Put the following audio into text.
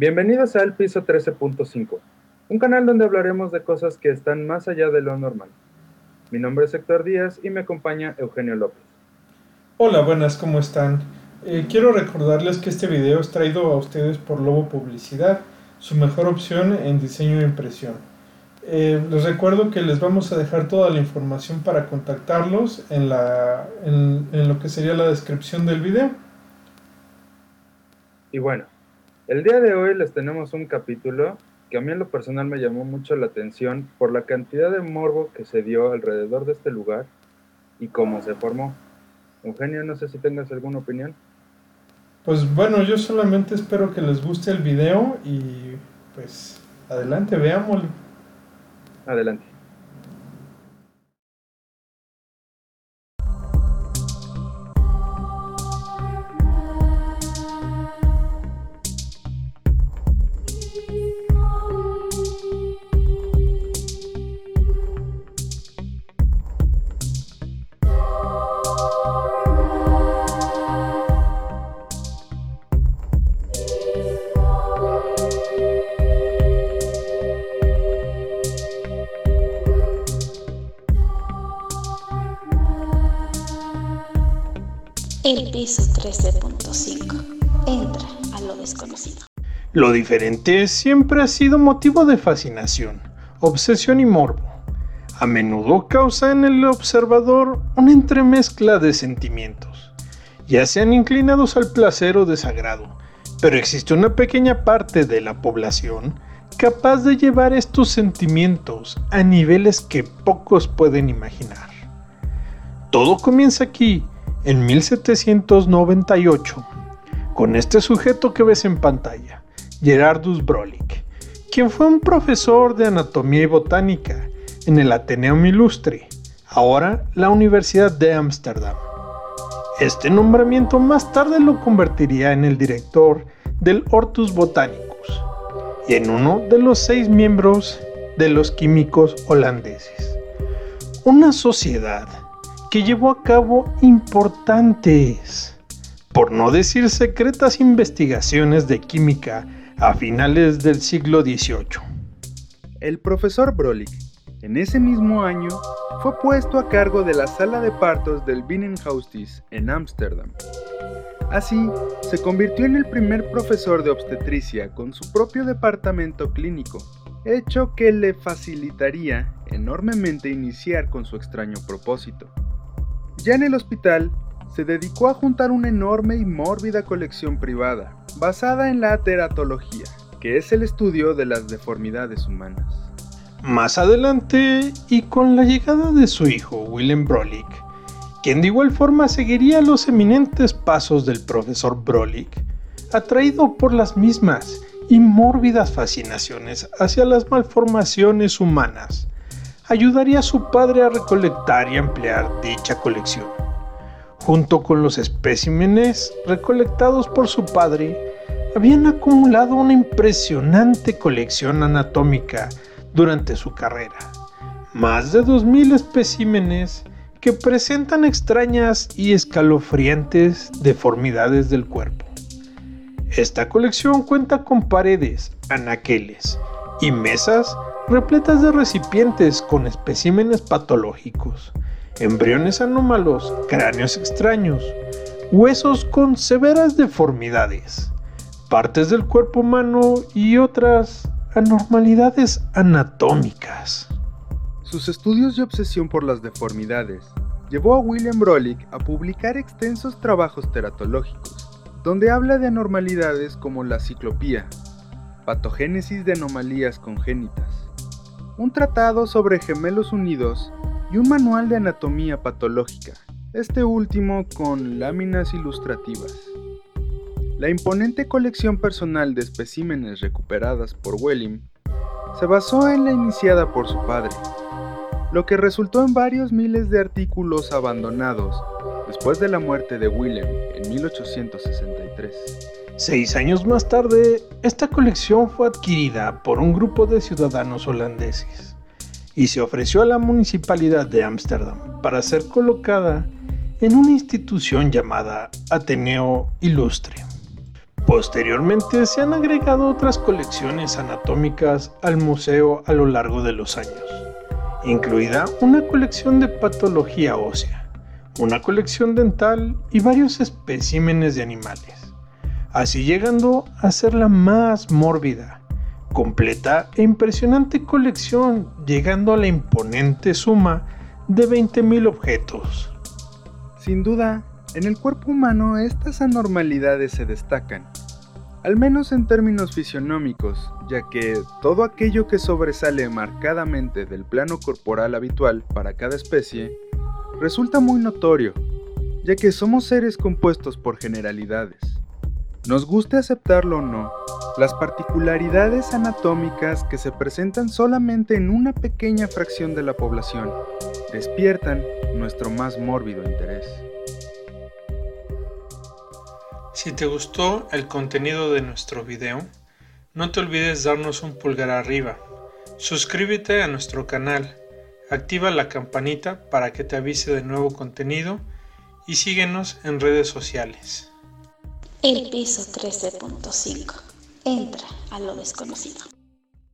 Bienvenidos al Piso 13.5, un canal donde hablaremos de cosas que están más allá de lo normal. Mi nombre es Héctor Díaz y me acompaña Eugenio López. Hola, buenas, ¿cómo están? Eh, quiero recordarles que este video es traído a ustedes por Lobo Publicidad, su mejor opción en diseño e impresión. Eh, les recuerdo que les vamos a dejar toda la información para contactarlos en, la, en, en lo que sería la descripción del video. Y bueno, el día de hoy les tenemos un capítulo que a mí en lo personal me llamó mucho la atención por la cantidad de morbo que se dio alrededor de este lugar y cómo se formó. Eugenio, no sé si tengas alguna opinión. Pues bueno, yo solamente espero que les guste el video y pues adelante, veámoslo. Adelante. El piso 13.5. Entra a lo desconocido. Lo diferente siempre ha sido motivo de fascinación, obsesión y morbo. A menudo causa en el observador una entremezcla de sentimientos, ya sean inclinados al placer o desagrado, pero existe una pequeña parte de la población capaz de llevar estos sentimientos a niveles que pocos pueden imaginar. Todo comienza aquí en 1798 con este sujeto que ves en pantalla, Gerardus Brolik, quien fue un profesor de anatomía y botánica en el Ateneum Ilustre, ahora la Universidad de Ámsterdam. Este nombramiento más tarde lo convertiría en el director del Hortus Botanicus y en uno de los seis miembros de los químicos holandeses. Una sociedad que llevó a cabo importantes, por no decir secretas investigaciones de química a finales del siglo XVIII. El profesor Brolik, en ese mismo año, fue puesto a cargo de la sala de partos del Binnenhaustis en Ámsterdam. Así, se convirtió en el primer profesor de obstetricia con su propio departamento clínico, hecho que le facilitaría enormemente iniciar con su extraño propósito. Ya en el hospital, se dedicó a juntar una enorme y mórbida colección privada, basada en la teratología, que es el estudio de las deformidades humanas. Más adelante, y con la llegada de su hijo, Willem Brolik, quien de igual forma seguiría los eminentes pasos del profesor Brolik, atraído por las mismas y mórbidas fascinaciones hacia las malformaciones humanas, ayudaría a su padre a recolectar y ampliar dicha colección. Junto con los especímenes recolectados por su padre, habían acumulado una impresionante colección anatómica durante su carrera. Más de 2.000 especímenes que presentan extrañas y escalofriantes deformidades del cuerpo. Esta colección cuenta con paredes, anaqueles y mesas repletas de recipientes con especímenes patológicos, embriones anómalos, cráneos extraños, huesos con severas deformidades, partes del cuerpo humano y otras anormalidades anatómicas. Sus estudios y obsesión por las deformidades llevó a William Brolik a publicar extensos trabajos teratológicos, donde habla de anormalidades como la ciclopía, patogénesis de anomalías congénitas, un tratado sobre gemelos unidos y un manual de anatomía patológica, este último con láminas ilustrativas. La imponente colección personal de especímenes recuperadas por Welling se basó en la iniciada por su padre, lo que resultó en varios miles de artículos abandonados después de la muerte de Willem en 1863. Seis años más tarde, esta colección fue adquirida por un grupo de ciudadanos holandeses y se ofreció a la municipalidad de Ámsterdam para ser colocada en una institución llamada Ateneo Ilustre. Posteriormente se han agregado otras colecciones anatómicas al museo a lo largo de los años, incluida una colección de patología ósea, una colección dental y varios especímenes de animales, así llegando a ser la más mórbida, completa e impresionante colección, llegando a la imponente suma de 20.000 objetos. Sin duda, en el cuerpo humano estas anormalidades se destacan, al menos en términos fisionómicos, ya que todo aquello que sobresale marcadamente del plano corporal habitual para cada especie resulta muy notorio, ya que somos seres compuestos por generalidades. Nos guste aceptarlo o no, las particularidades anatómicas que se presentan solamente en una pequeña fracción de la población despiertan nuestro más mórbido interés. Si te gustó el contenido de nuestro video, no te olvides darnos un pulgar arriba, suscríbete a nuestro canal, activa la campanita para que te avise de nuevo contenido y síguenos en redes sociales. El piso 13.5. Entra a lo desconocido.